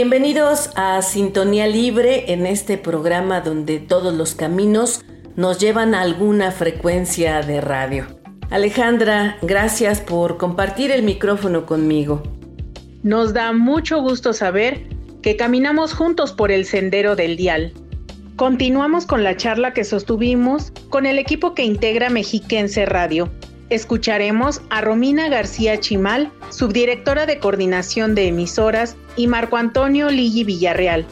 Bienvenidos a Sintonía Libre en este programa donde todos los caminos nos llevan a alguna frecuencia de radio. Alejandra, gracias por compartir el micrófono conmigo. Nos da mucho gusto saber que caminamos juntos por el sendero del dial. Continuamos con la charla que sostuvimos con el equipo que integra Mexiquense Radio Escucharemos a Romina García Chimal, subdirectora de coordinación de emisoras, y Marco Antonio Ligi Villarreal,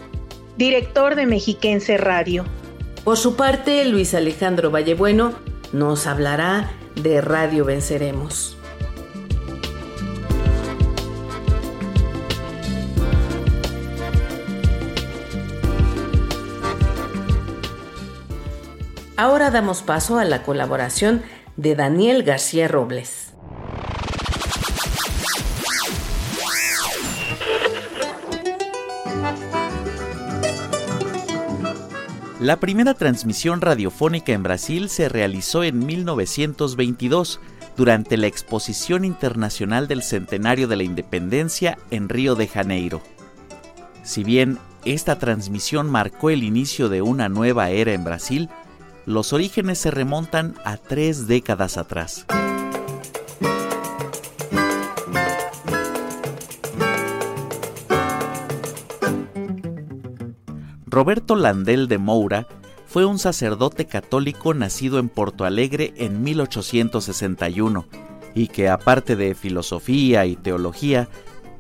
director de Mexiquense Radio. Por su parte, Luis Alejandro Vallebueno nos hablará de Radio Venceremos. Ahora damos paso a la colaboración de Daniel García Robles. La primera transmisión radiofónica en Brasil se realizó en 1922 durante la Exposición Internacional del Centenario de la Independencia en Río de Janeiro. Si bien esta transmisión marcó el inicio de una nueva era en Brasil, los orígenes se remontan a tres décadas atrás. Roberto Landel de Moura fue un sacerdote católico nacido en Porto Alegre en 1861 y que aparte de filosofía y teología,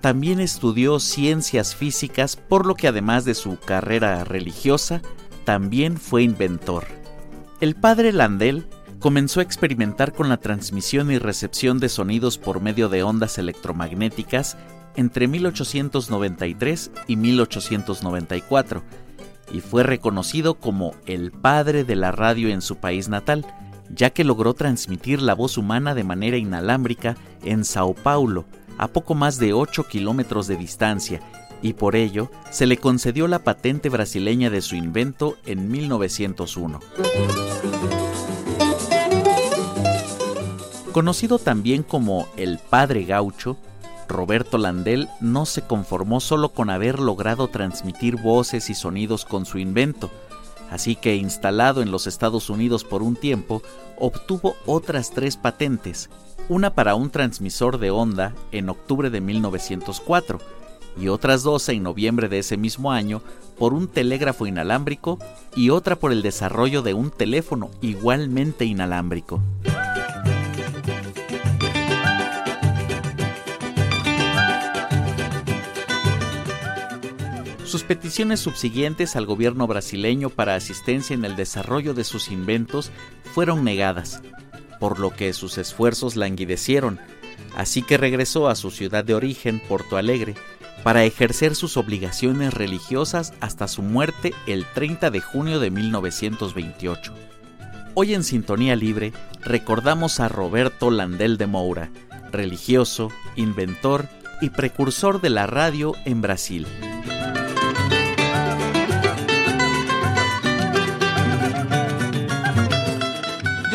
también estudió ciencias físicas, por lo que además de su carrera religiosa, también fue inventor. El padre Landel comenzó a experimentar con la transmisión y recepción de sonidos por medio de ondas electromagnéticas entre 1893 y 1894 y fue reconocido como el padre de la radio en su país natal, ya que logró transmitir la voz humana de manera inalámbrica en Sao Paulo, a poco más de 8 kilómetros de distancia, y por ello se le concedió la patente brasileña de su invento en 1901. Conocido también como el Padre Gaucho, Roberto Landel no se conformó solo con haber logrado transmitir voces y sonidos con su invento, así que instalado en los Estados Unidos por un tiempo, obtuvo otras tres patentes, una para un transmisor de onda en octubre de 1904, y otras dos en noviembre de ese mismo año por un telégrafo inalámbrico y otra por el desarrollo de un teléfono igualmente inalámbrico. Sus peticiones subsiguientes al gobierno brasileño para asistencia en el desarrollo de sus inventos fueron negadas, por lo que sus esfuerzos languidecieron, así que regresó a su ciudad de origen, Porto Alegre, para ejercer sus obligaciones religiosas hasta su muerte el 30 de junio de 1928. Hoy en Sintonía Libre recordamos a Roberto Landel de Moura, religioso, inventor y precursor de la radio en Brasil.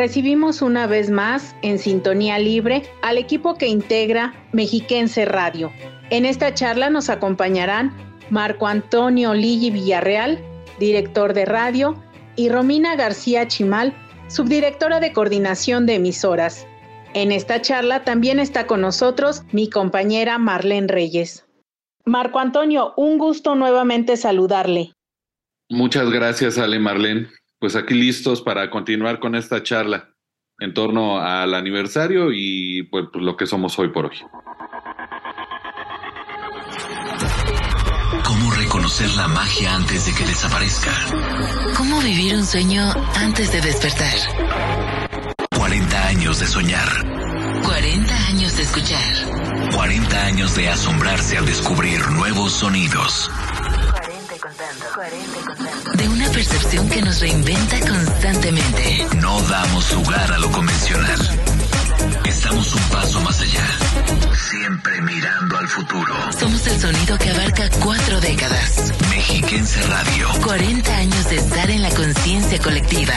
Recibimos una vez más en Sintonía Libre al equipo que integra Mexiquense Radio. En esta charla nos acompañarán Marco Antonio Ligi Villarreal, director de radio, y Romina García Chimal, subdirectora de coordinación de emisoras. En esta charla también está con nosotros mi compañera Marlene Reyes. Marco Antonio, un gusto nuevamente saludarle. Muchas gracias, Ale Marlene. Pues aquí listos para continuar con esta charla en torno al aniversario y pues, pues lo que somos hoy por hoy. ¿Cómo reconocer la magia antes de que desaparezca? ¿Cómo vivir un sueño antes de despertar? 40 años de soñar. 40 años de escuchar. 40 años de asombrarse al descubrir nuevos sonidos. De una percepción que nos reinventa constantemente. No damos lugar a lo convencional. Estamos un paso más allá. Siempre mirando al futuro. Somos el sonido que abarca cuatro décadas. Mexiquense Radio. 40 años de estar en la conciencia colectiva.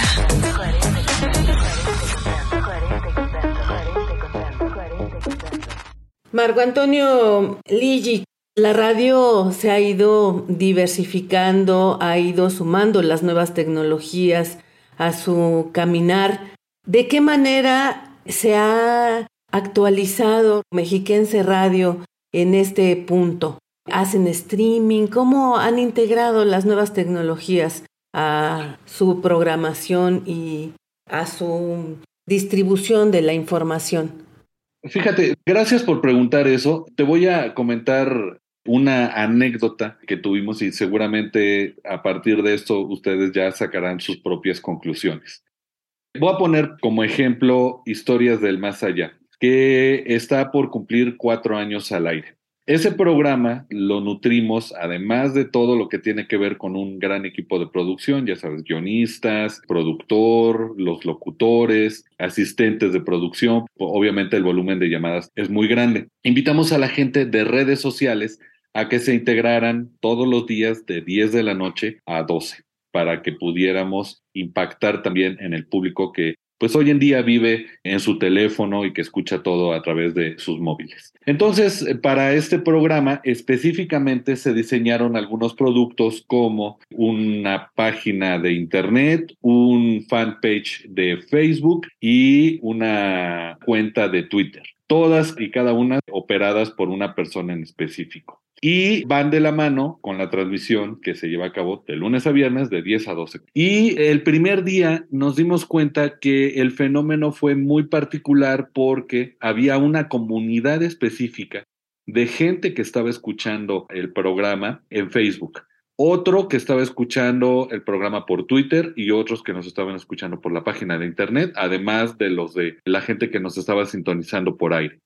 Marco Antonio Ligi, la radio se ha ido diversificando, ha ido sumando las nuevas tecnologías a su caminar. ¿De qué manera se ha actualizado Mexiquense Radio en este punto? ¿Hacen streaming? ¿Cómo han integrado las nuevas tecnologías a su programación y a su distribución de la información? Fíjate, gracias por preguntar eso. Te voy a comentar una anécdota que tuvimos y seguramente a partir de esto ustedes ya sacarán sus propias conclusiones. Voy a poner como ejemplo Historias del Más Allá, que está por cumplir cuatro años al aire. Ese programa lo nutrimos, además de todo lo que tiene que ver con un gran equipo de producción, ya sabes, guionistas, productor, los locutores, asistentes de producción. Obviamente el volumen de llamadas es muy grande. Invitamos a la gente de redes sociales a que se integraran todos los días de 10 de la noche a 12 para que pudiéramos impactar también en el público que pues hoy en día vive en su teléfono y que escucha todo a través de sus móviles. Entonces, eh, para este programa específicamente se diseñaron algunos productos como una página de internet, un fanpage de Facebook y una cuenta de Twitter todas y cada una operadas por una persona en específico y van de la mano con la transmisión que se lleva a cabo de lunes a viernes de 10 a 12. Y el primer día nos dimos cuenta que el fenómeno fue muy particular porque había una comunidad específica de gente que estaba escuchando el programa en Facebook. Otro que estaba escuchando el programa por Twitter y otros que nos estaban escuchando por la página de internet, además de los de la gente que nos estaba sintonizando por aire.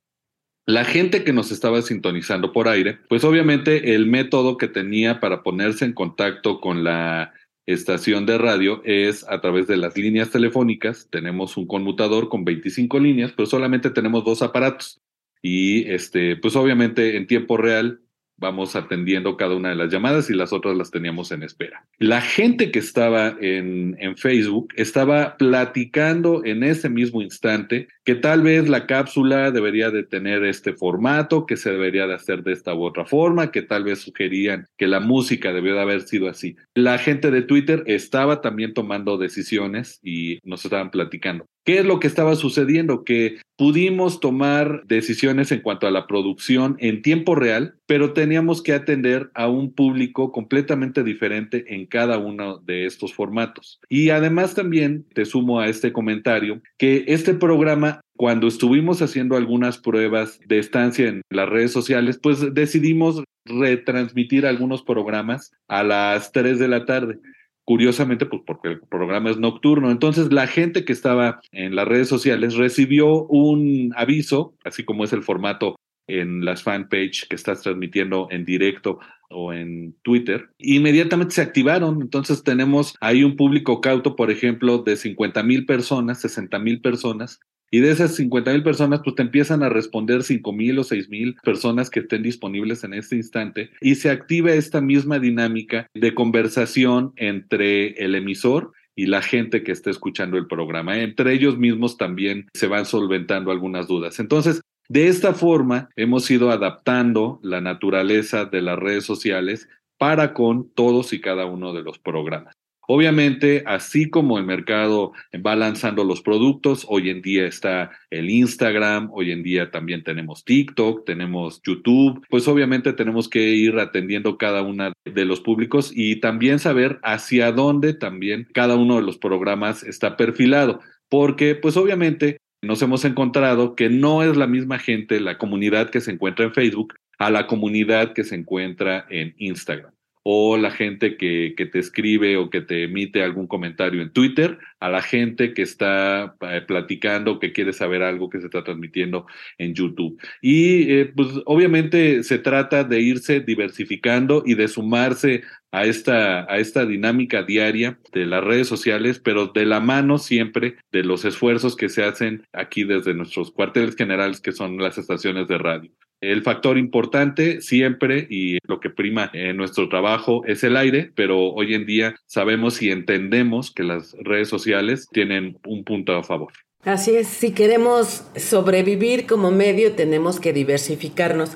La gente que nos estaba sintonizando por aire, pues obviamente el método que tenía para ponerse en contacto con la estación de radio es a través de las líneas telefónicas. Tenemos un conmutador con 25 líneas, pero solamente tenemos dos aparatos. Y este, pues obviamente en tiempo real vamos atendiendo cada una de las llamadas y las otras las teníamos en espera. La gente que estaba en, en, Facebook estaba platicando en ese mismo instante que tal vez la cápsula debería de tener este formato, que se debería de hacer de esta u otra forma, que tal vez sugerían que la música debió de haber sido así. La gente de Twitter estaba también tomando decisiones y nos estaban platicando. ¿Qué es lo que estaba sucediendo? Que pudimos tomar decisiones en cuanto a la producción en tiempo real, pero teníamos que atender a un público completamente diferente en cada uno de estos formatos. Y además también te sumo a este comentario que este programa cuando estuvimos haciendo algunas pruebas de estancia en las redes sociales, pues decidimos retransmitir algunos programas a las 3 de la tarde. Curiosamente, pues porque el programa es nocturno. Entonces, la gente que estaba en las redes sociales recibió un aviso, así como es el formato en las fanpage que estás transmitiendo en directo o en Twitter, inmediatamente se activaron. Entonces tenemos ahí un público cauto, por ejemplo, de 50 mil personas, 60 mil personas, y de esas 50 mil personas, pues te empiezan a responder 5 mil o 6 mil personas que estén disponibles en este instante y se activa esta misma dinámica de conversación entre el emisor y la gente que está escuchando el programa. Entre ellos mismos también se van solventando algunas dudas. Entonces, de esta forma, hemos ido adaptando la naturaleza de las redes sociales para con todos y cada uno de los programas. Obviamente, así como el mercado va lanzando los productos, hoy en día está el Instagram, hoy en día también tenemos TikTok, tenemos YouTube, pues obviamente tenemos que ir atendiendo cada una de los públicos y también saber hacia dónde también cada uno de los programas está perfilado, porque pues obviamente nos hemos encontrado que no es la misma gente, la comunidad que se encuentra en Facebook, a la comunidad que se encuentra en Instagram o la gente que, que, te escribe o que te emite algún comentario en Twitter, a la gente que está eh, platicando, que quiere saber algo que se está transmitiendo en YouTube. Y eh, pues obviamente se trata de irse diversificando y de sumarse a esta, a esta dinámica diaria de las redes sociales, pero de la mano siempre de los esfuerzos que se hacen aquí desde nuestros cuarteles generales, que son las estaciones de radio. El factor importante siempre y lo que prima en nuestro trabajo es el aire, pero hoy en día sabemos y entendemos que las redes sociales tienen un punto a favor. Así es, si queremos sobrevivir como medio tenemos que diversificarnos.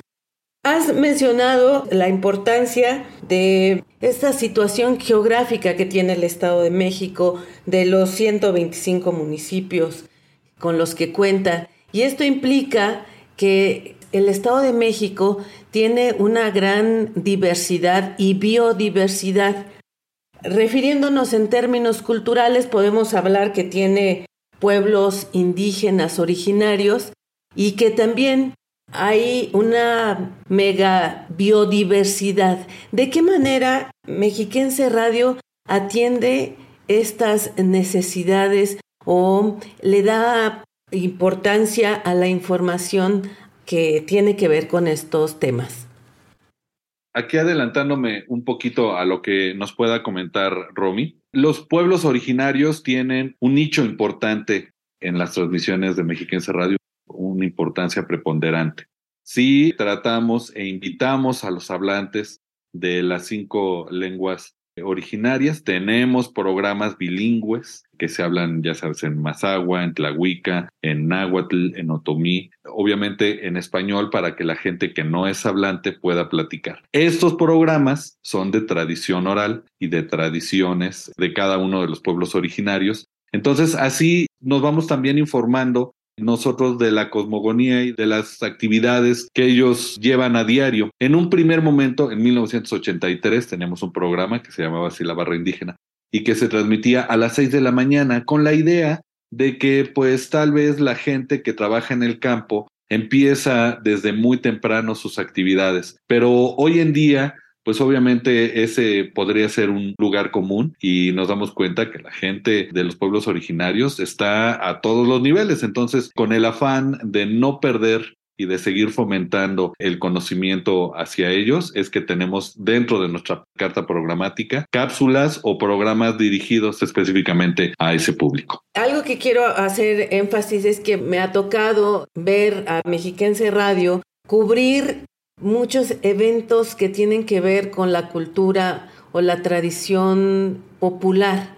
Has mencionado la importancia de esta situación geográfica que tiene el Estado de México, de los 125 municipios con los que cuenta, y esto implica que el Estado de México tiene una gran diversidad y biodiversidad. Refiriéndonos en términos culturales, podemos hablar que tiene pueblos indígenas originarios y que también hay una mega biodiversidad. ¿De qué manera Mexiquense Radio atiende estas necesidades o le da importancia a la información que tiene que ver con estos temas. Aquí adelantándome un poquito a lo que nos pueda comentar Romy, los pueblos originarios tienen un nicho importante en las transmisiones de Mexiquense Radio, una importancia preponderante. Si tratamos e invitamos a los hablantes de las cinco lenguas originarias. Tenemos programas bilingües que se hablan, ya sabes, en Mazagua, en Tlahuica, en Náhuatl, en Otomí, obviamente en español para que la gente que no es hablante pueda platicar. Estos programas son de tradición oral y de tradiciones de cada uno de los pueblos originarios. Entonces, así nos vamos también informando nosotros de la cosmogonía y de las actividades que ellos llevan a diario. En un primer momento, en 1983, teníamos un programa que se llamaba así La Barra Indígena y que se transmitía a las 6 de la mañana con la idea de que pues tal vez la gente que trabaja en el campo empieza desde muy temprano sus actividades. Pero hoy en día pues obviamente ese podría ser un lugar común y nos damos cuenta que la gente de los pueblos originarios está a todos los niveles. Entonces, con el afán de no perder y de seguir fomentando el conocimiento hacia ellos es que tenemos dentro de nuestra carta programática cápsulas o programas dirigidos específicamente a ese público. Algo que quiero hacer énfasis es que me ha tocado ver a Mexiquense Radio cubrir muchos eventos que tienen que ver con la cultura o la tradición popular.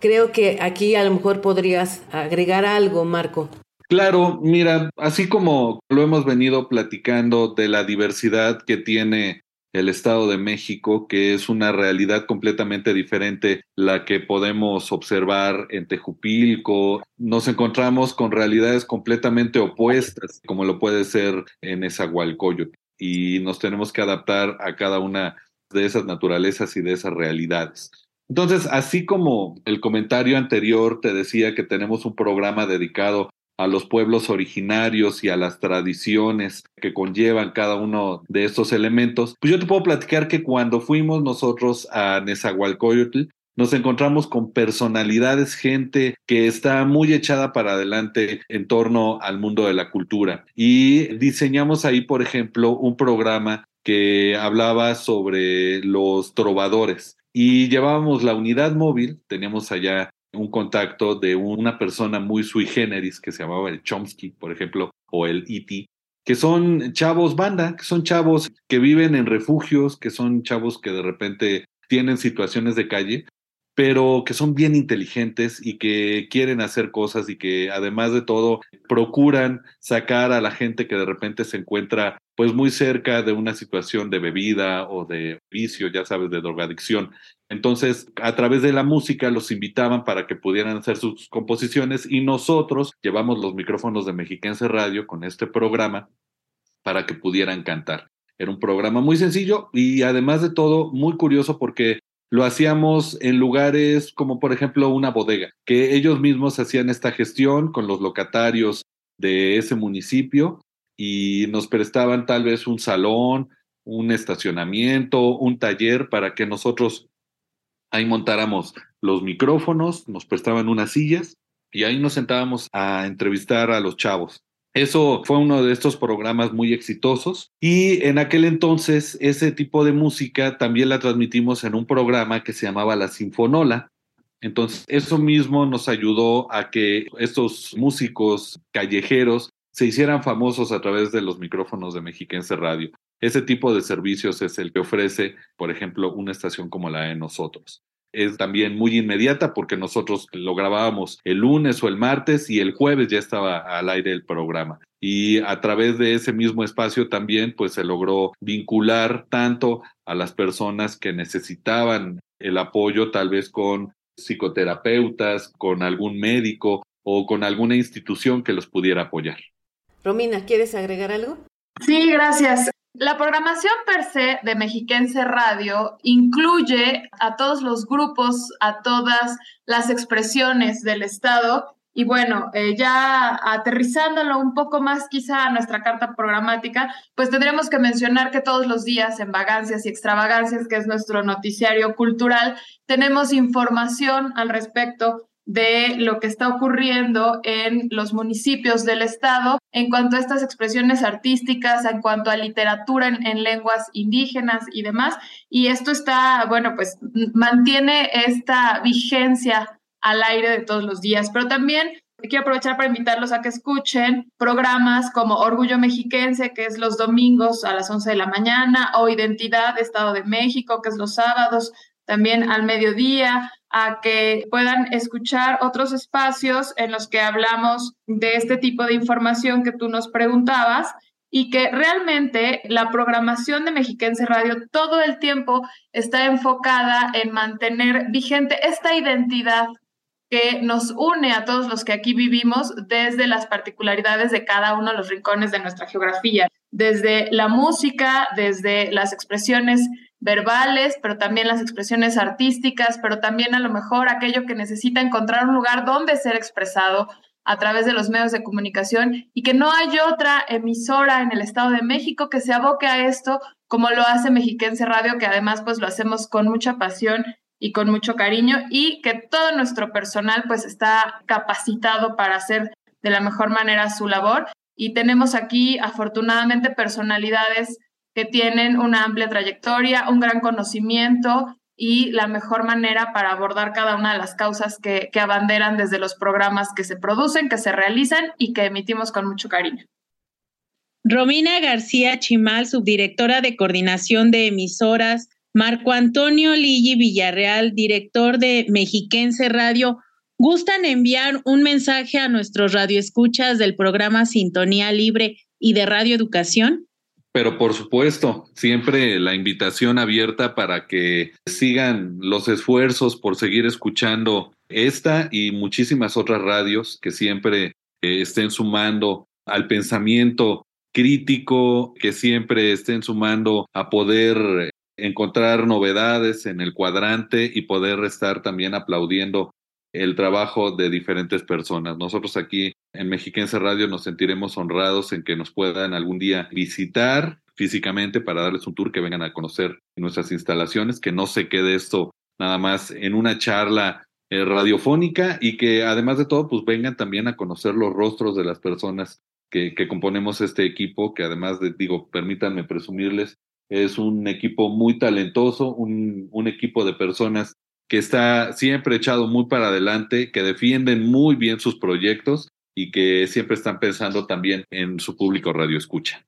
Creo que aquí a lo mejor podrías agregar algo, Marco. Claro, mira, así como lo hemos venido platicando de la diversidad que tiene el Estado de México, que es una realidad completamente diferente la que podemos observar en Tejupilco. Nos encontramos con realidades completamente opuestas, como lo puede ser en Esahualcoyot y nos tenemos que adaptar a cada una de esas naturalezas y de esas realidades. Entonces, así como el comentario anterior te decía que tenemos un programa dedicado a los pueblos originarios y a las tradiciones que conllevan cada uno de estos elementos, pues yo te puedo platicar que cuando fuimos nosotros a Nezahualcóyotl, nos encontramos con personalidades, gente que está muy echada para adelante en torno al mundo de la cultura. Y diseñamos ahí, por ejemplo, un programa que hablaba sobre los trovadores. Y llevábamos la unidad móvil, teníamos allá un contacto de una persona muy sui generis que se llamaba el Chomsky, por ejemplo, o el E.T., que son chavos banda, que son chavos que viven en refugios, que son chavos que de repente tienen situaciones de calle, pero que son bien inteligentes y que quieren hacer cosas y que además de todo procuran sacar a la gente que de repente se encuentra pues muy cerca de una situación de bebida o de vicio, ya sabes, de drogadicción. Entonces, a través de la música los invitaban para que pudieran hacer sus composiciones y nosotros llevamos los micrófonos de Mexiquense Radio con este programa para que pudieran cantar. Era un programa muy sencillo y además de todo muy curioso porque lo hacíamos en lugares como por ejemplo una bodega, que ellos mismos hacían esta gestión con los locatarios de ese municipio y nos prestaban tal vez un salón, un estacionamiento, un taller para que nosotros ahí montáramos los micrófonos, nos prestaban unas sillas y ahí nos sentábamos a entrevistar a los chavos. Eso fue uno de estos programas muy exitosos y en aquel entonces ese tipo de música también la transmitimos en un programa que se llamaba La Sinfonola. Entonces eso mismo nos ayudó a que estos músicos callejeros se hicieran famosos a través de los micrófonos de Mexiquense Radio. Ese tipo de servicios es el que ofrece, por ejemplo, una estación como la de nosotros. Es también muy inmediata porque nosotros lo grabábamos el lunes o el martes y el jueves ya estaba al aire el programa. Y a través de ese mismo espacio también pues se logró vincular tanto a las personas que necesitaban el apoyo tal vez con psicoterapeutas, con algún médico o con alguna institución que los pudiera apoyar. Romina, ¿quieres agregar algo? Sí, gracias. La programación per se de Mexiquense Radio incluye a todos los grupos, a todas las expresiones del Estado. Y bueno, eh, ya aterrizándolo un poco más quizá a nuestra carta programática, pues tendríamos que mencionar que todos los días en Vagancias y Extravagancias, que es nuestro noticiario cultural, tenemos información al respecto de lo que está ocurriendo en los municipios del estado en cuanto a estas expresiones artísticas, en cuanto a literatura en, lenguas indígenas y demás. Y esto está, bueno, pues mantiene esta vigencia al aire de todos los días, pero también quiero aprovechar para invitarlos a que escuchen programas como Orgullo Mexiquense, que es los domingos a las 11 de la mañana, o Identidad Estado de México, que es los sábados también al mediodía, a que puedan escuchar otros espacios en los que hablamos de este tipo de información que tú nos preguntabas y que realmente la programación de Mexiquense Radio todo el tiempo está enfocada en mantener vigente esta identidad que nos une a todos los que aquí vivimos desde las particularidades de cada uno de los rincones de nuestra geografía, desde la música, desde las expresiones verbales, pero también las expresiones artísticas, pero también a lo mejor aquello que necesita encontrar un lugar donde ser expresado a través de los medios de comunicación y que no hay otra emisora en el Estado de México que se aboque a esto como lo hace Mexiquense Radio, que además pues lo hacemos con mucha pasión y con mucho cariño y que todo nuestro personal pues está capacitado para hacer de la mejor manera su labor. Y tenemos aquí afortunadamente personalidades que tienen una amplia trayectoria, un gran conocimiento y la mejor manera para abordar cada una de las causas que, abanderan desde los programas que se producen, que se realizan y que emitimos con mucho cariño. Romina García Chimal, subdirectora de coordinación de emisoras, Marco Antonio Ligi Villarreal, director de Mexiquense Radio, ¿gustan enviar un mensaje a nuestros radioescuchas del programa Sintonía Libre y de Radio Educación? Pero por supuesto, siempre la invitación abierta para que sigan los esfuerzos por seguir escuchando esta y muchísimas otras radios que siempre eh, estén sumando al pensamiento crítico, que siempre estén sumando a poder encontrar novedades en el cuadrante y poder estar también aplaudiendo el trabajo de diferentes personas. Nosotros aquí en Mexiquense Radio nos sentiremos honrados en que nos puedan algún día visitar físicamente para darles un tour, que vengan a conocer nuestras instalaciones, que no se quede esto nada más en una charla eh, radiofónica y que además de todo, pues vengan también a conocer los rostros de las personas que, componemos este equipo, que además de, digo, permítanme presumirles, es un equipo muy talentoso, un equipo de personas que está siempre echado muy para adelante, que defienden muy bien sus proyectos y que siempre están pensando también en su público radio escucha.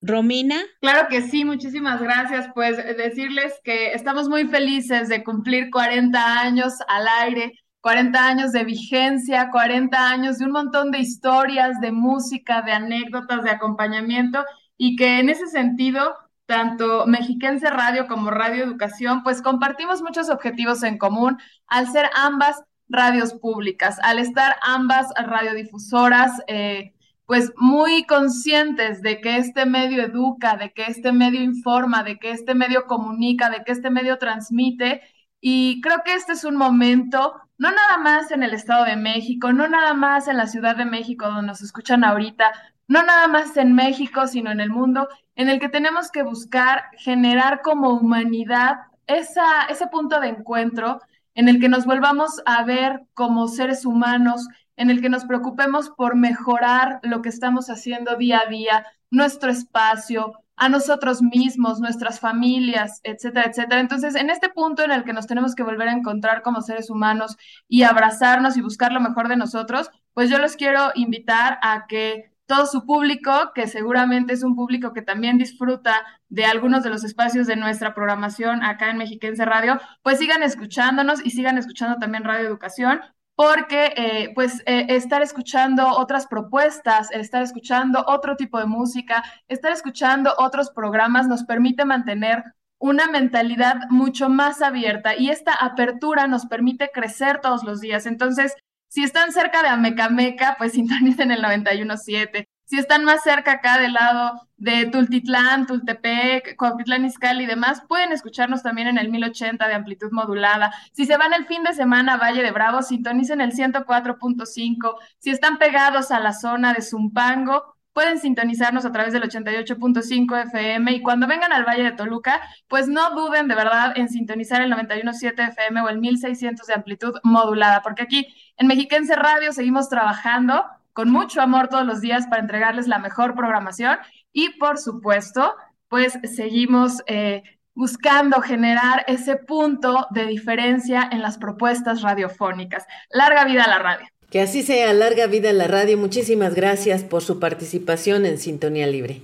Romina. Claro que sí, muchísimas gracias. Pues decirles que estamos muy felices de cumplir 40 años al aire, 40 años de vigencia, 40 años de un montón de historias, de música, de anécdotas, de acompañamiento y que en ese sentido, tanto Mexiquense Radio como Radio Educación, pues compartimos muchos objetivos en común al ser ambas radios públicas, al estar ambas radiodifusoras. Eh, pues muy conscientes de que este medio educa, de que este medio informa, de que este medio comunica, de que este medio transmite. Y creo que este es un momento, no nada más en el Estado de México, no nada más en la Ciudad de México donde nos escuchan ahorita, no nada más en México, sino en el mundo, en el que tenemos que buscar generar como humanidad esa, ese punto de encuentro en el que nos volvamos a ver como seres humanos, en el que nos preocupemos por mejorar lo que estamos haciendo día a día, nuestro espacio, a nosotros mismos, nuestras familias, etcétera, etcétera. Entonces, en este punto en el que nos tenemos que volver a encontrar como seres humanos y abrazarnos y buscar lo mejor de nosotros, pues yo los quiero invitar a que todo su público, que seguramente es un público que también disfruta de algunos de los espacios de nuestra programación acá en Mexiquense Radio, pues sigan escuchándonos y sigan escuchando también Radio Educación, porque eh, pues eh, estar escuchando otras propuestas, estar escuchando otro tipo de música, estar escuchando otros programas nos permite mantener una mentalidad mucho más abierta y esta apertura nos permite crecer todos los días. Entonces, si están cerca de Amecameca, pues sintonicen el 91.7. Si están más cerca acá del lado de Tultitlán, Tultepec, Coapitlán Izcalli y demás, pueden escucharnos también en el 1080 de amplitud modulada. Si se van el fin de semana a Valle de Bravo, sintonicen el 104.5. Si están pegados a la zona de Zumpango, pueden sintonizarnos a través del 88.5 FM y cuando vengan al Valle de Toluca, pues no duden de verdad en sintonizar el 91.7 FM o el 1600 de amplitud modulada, porque aquí en Mexiquense Radio seguimos trabajando con mucho amor todos los días para entregarles la mejor programación y por supuesto, pues seguimos eh, buscando generar ese punto de diferencia en las propuestas radiofónicas. Larga vida a la radio. Que así sea, larga vida la radio. Muchísimas gracias por su participación en Sintonía Libre.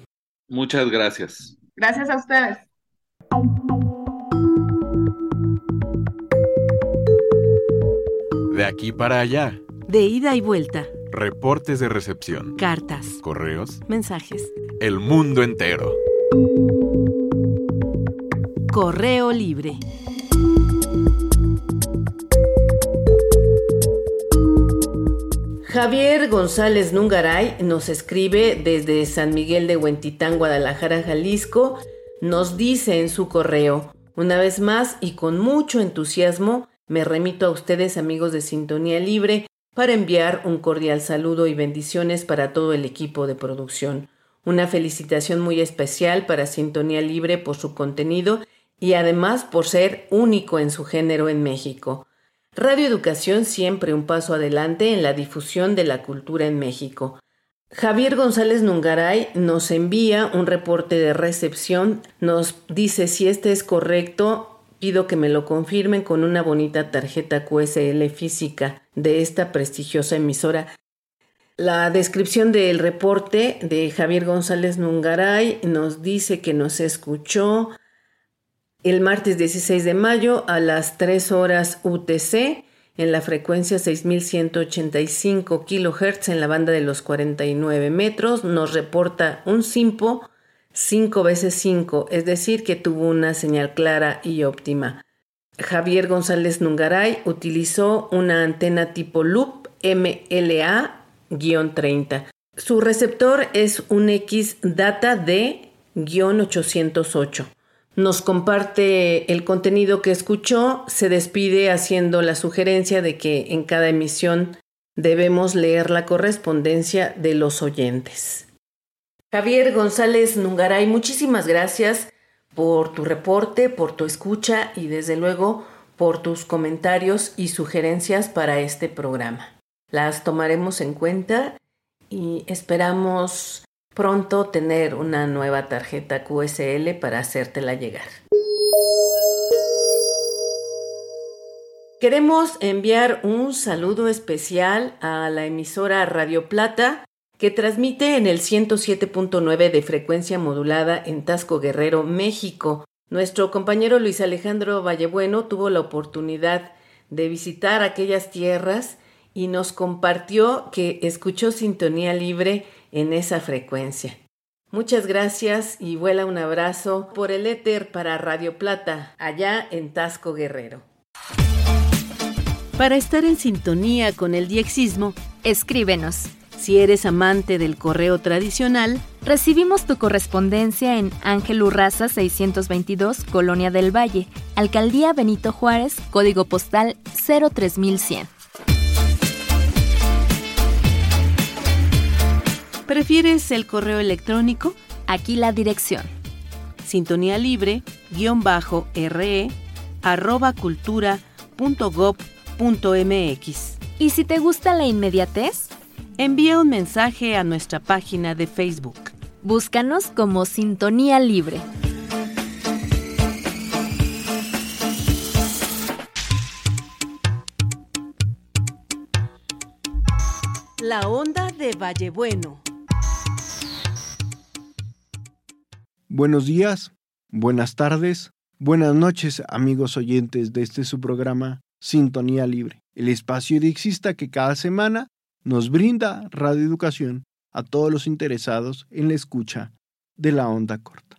Muchas gracias. Gracias a ustedes. De aquí para allá. De ida y vuelta. Reportes de recepción. Cartas. Correos. Mensajes. El mundo entero. Correo libre. Javier González Nungaray nos escribe desde San Miguel de Huentitán, Guadalajara, Jalisco. Nos dice en su correo, una vez más y con mucho entusiasmo, me remito a ustedes amigos de Sintonía Libre para enviar un cordial saludo y bendiciones para todo el equipo de producción. Una felicitación muy especial para Sintonía Libre por su contenido y además por ser único en su género en México. Radio Educación siempre un paso adelante en la difusión de la cultura en México. Javier González Nungaray nos envía un reporte de recepción, nos dice si este es correcto, pido que me lo confirmen con una bonita tarjeta QSL física de esta prestigiosa emisora. La descripción del reporte de Javier González Nungaray nos dice que nos escuchó el martes 16 de mayo a las 3 horas UTC en la frecuencia 6185 kHz en la banda de los 49 metros. Nos reporta un SIMPO 5 veces 5, es decir, que tuvo una señal clara y óptima. Javier González Nungaray utilizó una antena tipo loop MLA-30. Su receptor es un X Data D-808. Nos comparte el contenido que escuchó, se despide haciendo la sugerencia de que en cada emisión debemos leer la correspondencia de los oyentes. Javier González Nungaray, muchísimas gracias por tu reporte, por tu escucha y desde luego por tus comentarios y sugerencias para este programa. Las tomaremos en cuenta y esperamos pronto tener una nueva tarjeta QSL para hacértela llegar. Queremos enviar un saludo especial a la emisora Radio Plata que transmite en el 107.9 de frecuencia modulada en Tasco Guerrero, México. Nuestro compañero Luis Alejandro Vallebueno tuvo la oportunidad de visitar aquellas tierras y nos compartió que escuchó sintonía libre en esa frecuencia. Muchas gracias y vuela un abrazo por el éter para Radio Plata, allá en Tasco Guerrero. Para estar en sintonía con el diexismo, escríbenos. Si eres amante del correo tradicional, recibimos tu correspondencia en Ángel Urraza 622, Colonia del Valle, Alcaldía Benito Juárez, código postal 03100. ¿Prefieres el correo electrónico? Aquí la dirección. Sintonía libre, guion bajo, re, arroba cultura .mx. ¿Y si te gusta la inmediatez? Envía un mensaje a nuestra página de Facebook. Búscanos como Sintonía Libre. La onda de Vallebueno. Buenos días, buenas tardes, buenas noches, amigos oyentes de este su programa Sintonía Libre, el espacio idixista que cada semana nos brinda radioeducación a todos los interesados en la escucha de la onda corta.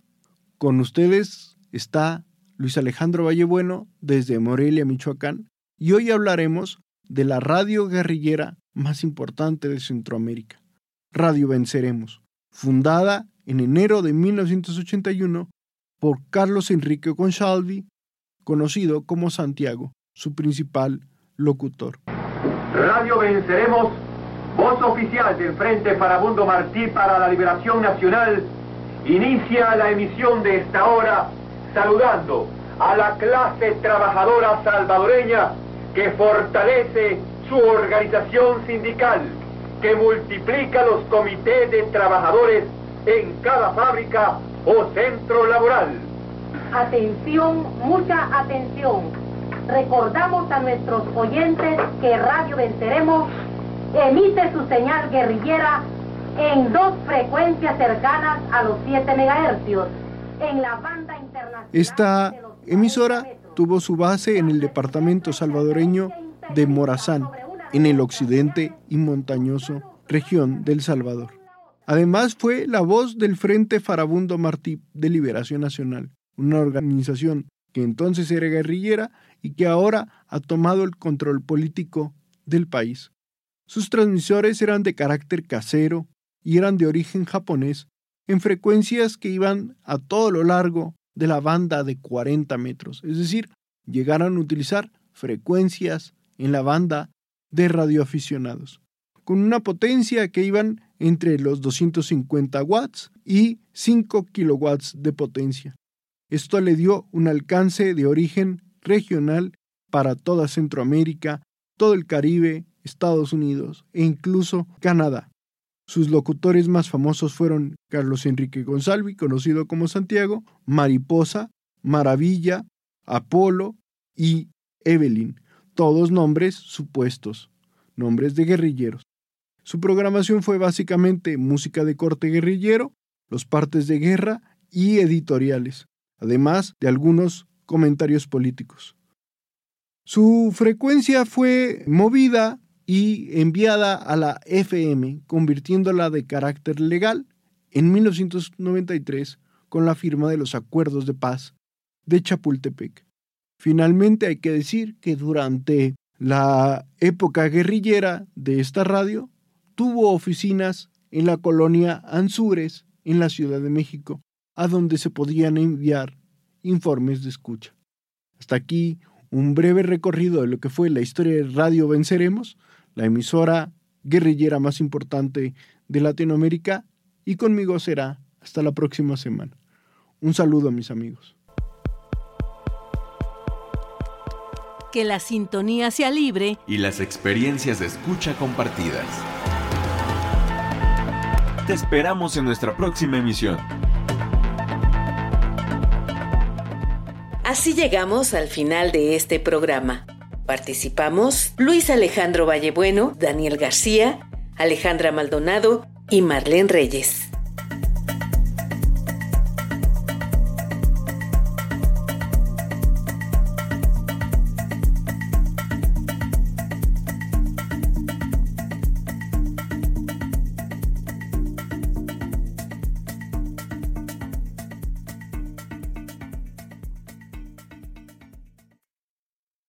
Con ustedes está Luis Alejandro Vallebueno desde Morelia, Michoacán, y hoy hablaremos de la radio guerrillera más importante de Centroamérica, Radio Venceremos, fundada en enero de 1981 por Carlos Enrique Gonçalves, conocido como Santiago, su principal locutor. Radio Venceremos, voz oficial del Frente Farabundo Martí para la Liberación Nacional, inicia la emisión de esta hora saludando a la clase trabajadora salvadoreña que fortalece su organización sindical, que multiplica los comités de trabajadores en cada fábrica o centro laboral. Atención, mucha atención recordamos a nuestros oyentes que Radio Venceremos emite su señal guerrillera en dos frecuencias cercanas a los 7 megahercios en la banda internacional. Esta emisora tuvo su base en el departamento salvadoreño de Morazán, en el occidente y montañoso región del Salvador. Además fue la voz del Frente Farabundo Martí de Liberación Nacional, una organización que entonces era guerrillera y que ahora ha tomado el control político del país. Sus transmisores eran de carácter casero y eran de origen japonés, en frecuencias que iban a todo lo largo de la banda de 40 metros, es decir, llegaron a utilizar frecuencias en la banda de radioaficionados, con una potencia que iban entre los 250 watts y 5 kilowatts de potencia. Esto le dio un alcance de origen regional para toda Centroamérica, todo el Caribe, Estados Unidos e incluso Canadá. Sus locutores más famosos fueron Carlos Enrique González, conocido como Santiago, Mariposa, Maravilla, Apolo y Evelyn, todos nombres supuestos, nombres de guerrilleros. Su programación fue básicamente música de corte guerrillero, los partes de guerra y editoriales, además de algunos comentarios políticos. Su frecuencia fue movida y enviada a la FM, convirtiéndola de carácter legal en 1993 con la firma de los acuerdos de paz de Chapultepec. Finalmente hay que decir que durante la época guerrillera de esta radio tuvo oficinas en la colonia Anzures, en la Ciudad de México, a donde se podían enviar informes de escucha. Hasta aquí un breve recorrido de lo que fue la historia de Radio Venceremos, la emisora guerrillera más importante de Latinoamérica, y conmigo será hasta la próxima semana. Un saludo a mis amigos. Que la sintonía sea libre y las experiencias de escucha compartidas. Te esperamos en nuestra próxima emisión. Así llegamos al final de este programa. Participamos Luis Alejandro Vallebueno, Daniel García, Alejandra Maldonado y Marlene Reyes.